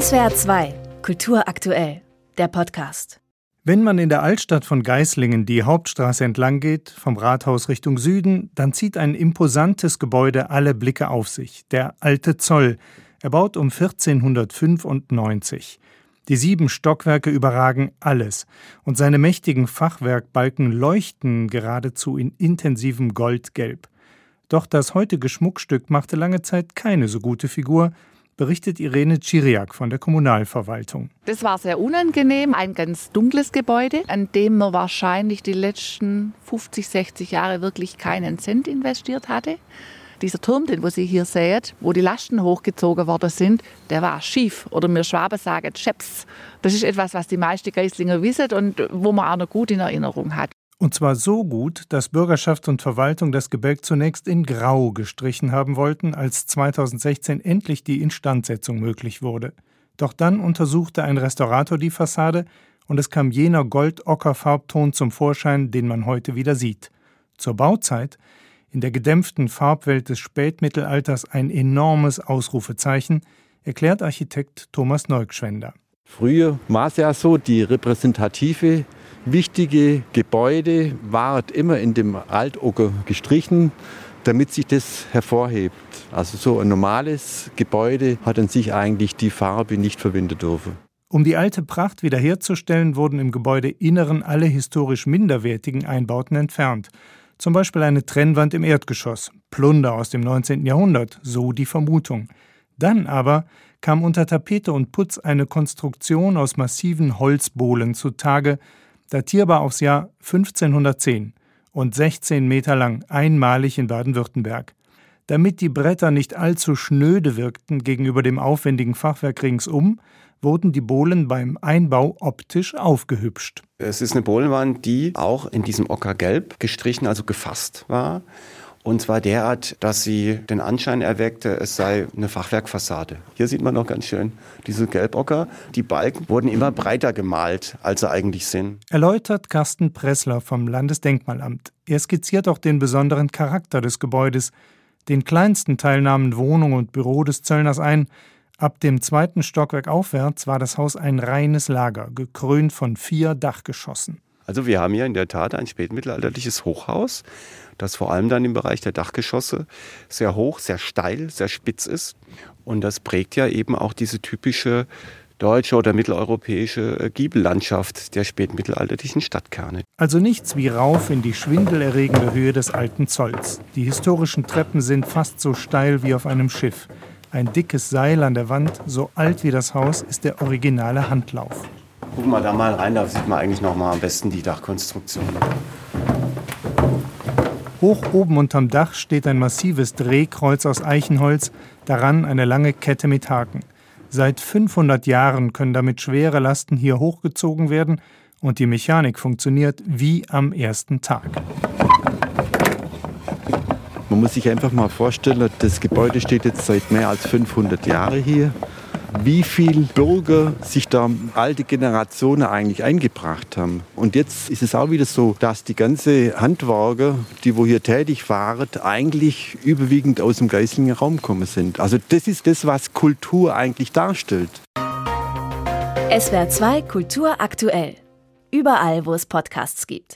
SWR 2, Kultur aktuell, der Podcast. Wenn man in der Altstadt von Geislingen die Hauptstraße entlang geht, vom Rathaus Richtung Süden, dann zieht ein imposantes Gebäude alle Blicke auf sich, der Alte Zoll, erbaut um 1495. Die sieben Stockwerke überragen alles, und seine mächtigen Fachwerkbalken leuchten geradezu in intensivem Goldgelb. Doch das heutige Schmuckstück machte lange Zeit keine so gute Figur, berichtet Irene Chiriak von der Kommunalverwaltung. Das war sehr unangenehm, ein ganz dunkles Gebäude, an dem man wahrscheinlich die letzten 50, 60 Jahre wirklich keinen Cent investiert hatte. Dieser Turm, den wo Sie hier sehen, wo die Lasten hochgezogen worden sind, der war schief. Oder wir Schwaben sagen Scheps. Das ist etwas, was die meisten Geislinger wissen und wo man auch noch gut in Erinnerung hat. Und zwar so gut, dass Bürgerschaft und Verwaltung das Gebälk zunächst in Grau gestrichen haben wollten, als 2016 endlich die Instandsetzung möglich wurde. Doch dann untersuchte ein Restaurator die Fassade und es kam jener Gold-Ocker-Farbton zum Vorschein, den man heute wieder sieht. Zur Bauzeit, in der gedämpften Farbwelt des Spätmittelalters ein enormes Ausrufezeichen, erklärt Architekt Thomas Neugschwender. Früher war es ja so, die repräsentative wichtige Gebäude war immer in dem Altocker gestrichen, damit sich das hervorhebt. Also so ein normales Gebäude hat an sich eigentlich die Farbe nicht verwenden dürfen. Um die alte Pracht wiederherzustellen, wurden im Gebäudeinneren alle historisch minderwertigen Einbauten entfernt. Zum Beispiel eine Trennwand im Erdgeschoss, Plunder aus dem 19. Jahrhundert, so die Vermutung. Dann aber kam unter Tapete und Putz eine Konstruktion aus massiven Holzbohlen zutage, datierbar aufs Jahr 1510 und 16 Meter lang, einmalig in Baden-Württemberg. Damit die Bretter nicht allzu schnöde wirkten gegenüber dem aufwendigen Fachwerk ringsum, wurden die Bohlen beim Einbau optisch aufgehübscht. Es ist eine Bohlenwand, die auch in diesem Ockergelb gestrichen, also gefasst war. Und zwar derart, dass sie den Anschein erweckte, es sei eine Fachwerkfassade. Hier sieht man noch ganz schön diese Gelbocker. Die Balken wurden immer breiter gemalt, als sie eigentlich sind. Erläutert Carsten Pressler vom Landesdenkmalamt. Er skizziert auch den besonderen Charakter des Gebäudes. Den kleinsten Teil nahmen Wohnung und Büro des Zöllners ein. Ab dem zweiten Stockwerk aufwärts war das Haus ein reines Lager, gekrönt von vier Dachgeschossen. Also wir haben hier in der Tat ein spätmittelalterliches Hochhaus, das vor allem dann im Bereich der Dachgeschosse sehr hoch, sehr steil, sehr spitz ist. Und das prägt ja eben auch diese typische deutsche oder mitteleuropäische äh, Giebellandschaft der spätmittelalterlichen Stadtkerne. Also nichts wie rauf in die schwindelerregende Höhe des alten Zolls. Die historischen Treppen sind fast so steil wie auf einem Schiff. Ein dickes Seil an der Wand, so alt wie das Haus, ist der originale Handlauf. Gucken wir da mal rein, da sieht man eigentlich noch mal am besten die Dachkonstruktion. Hoch oben unterm Dach steht ein massives Drehkreuz aus Eichenholz, daran eine lange Kette mit Haken. Seit 500 Jahren können damit schwere Lasten hier hochgezogen werden und die Mechanik funktioniert wie am ersten Tag. Man muss sich einfach mal vorstellen, das Gebäude steht jetzt seit mehr als 500 Jahren hier wie viele Bürger sich da alte Generationen eigentlich eingebracht haben. Und jetzt ist es auch wieder so, dass die ganze Handwerker, die wo hier tätig waren, eigentlich überwiegend aus dem Geislinger Raum gekommen sind. Also das ist das, was Kultur eigentlich darstellt. SWR 2 Kultur aktuell. Überall, wo es Podcasts gibt.